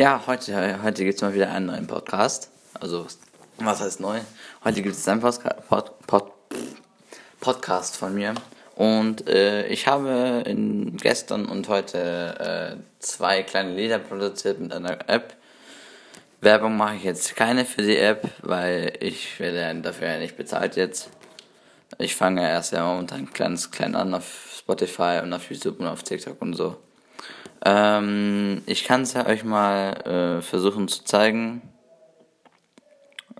Ja, heute, heute gibt es mal wieder einen neuen Podcast. Also, was heißt neu? Heute gibt es einen Postka Pod Pod Podcast von mir. Und äh, ich habe in gestern und heute äh, zwei kleine Lieder produziert mit einer App. Werbung mache ich jetzt keine für die App, weil ich werde dafür ja nicht bezahlt jetzt. Ich fange erst ja momentan ganz klein an auf Spotify und auf YouTube und auf TikTok und so. Ähm, ich kann es ja euch mal äh, versuchen zu zeigen.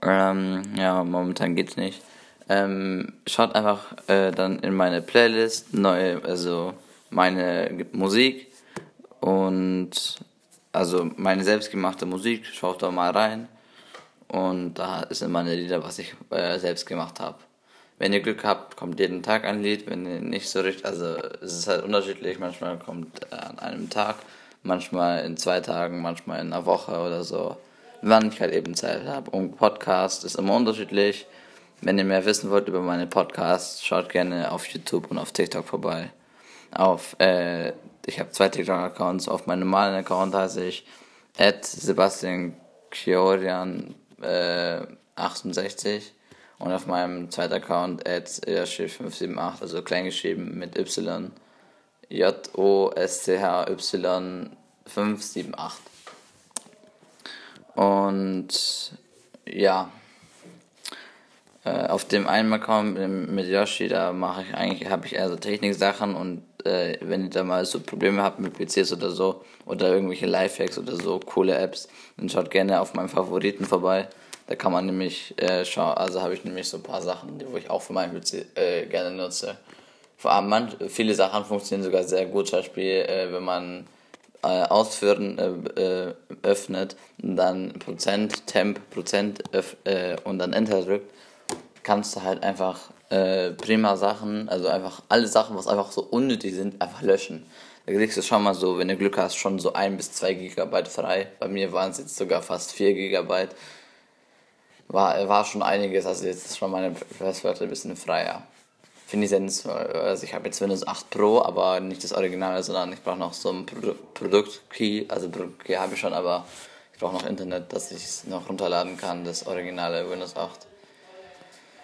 Ähm, ja, momentan geht's nicht. Ähm, schaut einfach äh, dann in meine Playlist, neue, also meine Musik und also meine selbstgemachte Musik, schaut da mal rein. Und da sind meine Lieder, was ich äh, selbst gemacht habe. Wenn ihr Glück habt, kommt jeden Tag ein Lied, wenn ihr nicht so richtig, also es ist halt unterschiedlich, manchmal kommt an einem Tag, manchmal in zwei Tagen, manchmal in einer Woche oder so, wann ich halt eben Zeit habe. Und Podcast ist immer unterschiedlich. Wenn ihr mehr wissen wollt über meine Podcasts, schaut gerne auf YouTube und auf TikTok vorbei. Auf, äh, ich habe zwei TikTok-Accounts, auf meinem normalen Account heiße ich at Sebastian Chiorian äh, 68 und auf meinem zweiten Account @578, also kleingeschrieben mit Y. J-O-S-C-H-Y 578. Und ja, äh, auf dem einen Account mit Yoshi, da mache ich eigentlich, habe ich eher so Techniksachen und äh, wenn ihr da mal so Probleme habt mit PCs oder so oder irgendwelche Lifehacks oder so, coole Apps, dann schaut gerne auf meinen Favoriten vorbei. Da kann man nämlich äh, schauen, also habe ich nämlich so ein paar Sachen, wo ich auch für meinen PC äh, gerne nutze. Vor allem manch, viele Sachen funktionieren sogar sehr gut, zum Beispiel äh, wenn man äh, Ausführen äh, äh, öffnet dann Prozent, Temp, Prozent und dann Enter drückt, kannst du halt einfach prima Sachen, also einfach alle Sachen, was einfach so unnötig sind, einfach löschen. Da kriegst du schon mal so, wenn du Glück hast, schon so ein bis zwei Gigabyte frei. Bei mir waren es jetzt sogar fast vier Gigabyte war, war schon einiges. Also jetzt ist schon meine Festplatte ein bisschen freier. Finde ich jetzt, also ich habe jetzt Windows 8 Pro, aber nicht das Original, sondern ich brauche noch so ein Pro Produkt-Key. Also Produkt-Key habe ich schon, aber ich brauche noch Internet, dass ich es noch runterladen kann, das originale Windows 8.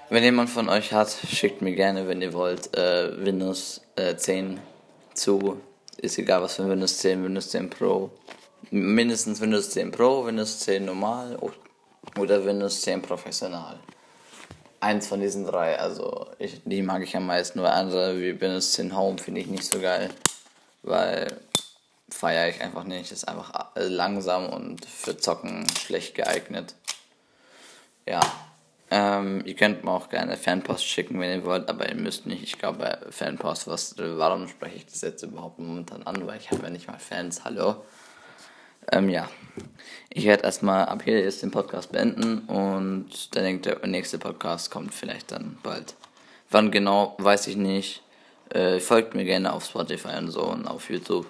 Wenn jemand von euch hat, schickt mir gerne, wenn ihr wollt, äh, Windows äh, 10 zu. Ist egal was für Windows 10, Windows 10 Pro. Mindestens Windows 10 Pro, Windows 10 normal oder Windows 10 professional. Eins von diesen drei, also ich, die mag ich am meisten, weil andere wie Windows 10 Home finde ich nicht so geil, weil feiere ich einfach nicht, ist einfach langsam und für Zocken schlecht geeignet. Ja, ähm, ihr könnt mir auch gerne Fanpost schicken, wenn ihr wollt, aber ihr müsst nicht. Ich glaube, Fanpost, was, warum spreche ich das jetzt überhaupt momentan an? Weil ich habe ja nicht mal Fans, hallo. Ähm, ja, ich werde erstmal ab hier jetzt den Podcast beenden und dann der nächste Podcast kommt vielleicht dann bald. Wann genau, weiß ich nicht. Äh, folgt mir gerne auf Spotify und so und auf YouTube.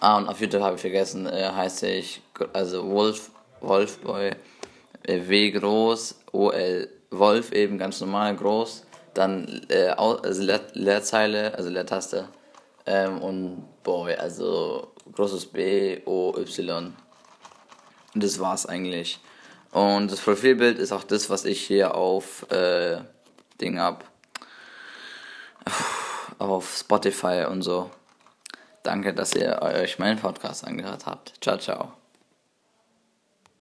Ah, und auf YouTube habe ich vergessen, äh, heiße ich, also Wolf, Wolfboy, äh, W groß, O L, Wolf eben ganz normal groß, dann äh, also Leer, Leerzeile, also Leertaste ähm, und Boy, also großes B, O, Y. Und das war's eigentlich. Und das Profilbild ist auch das, was ich hier auf äh, Ding hab. Auf Spotify und so. Danke, dass ihr euch meinen Podcast angehört habt. Ciao, ciao.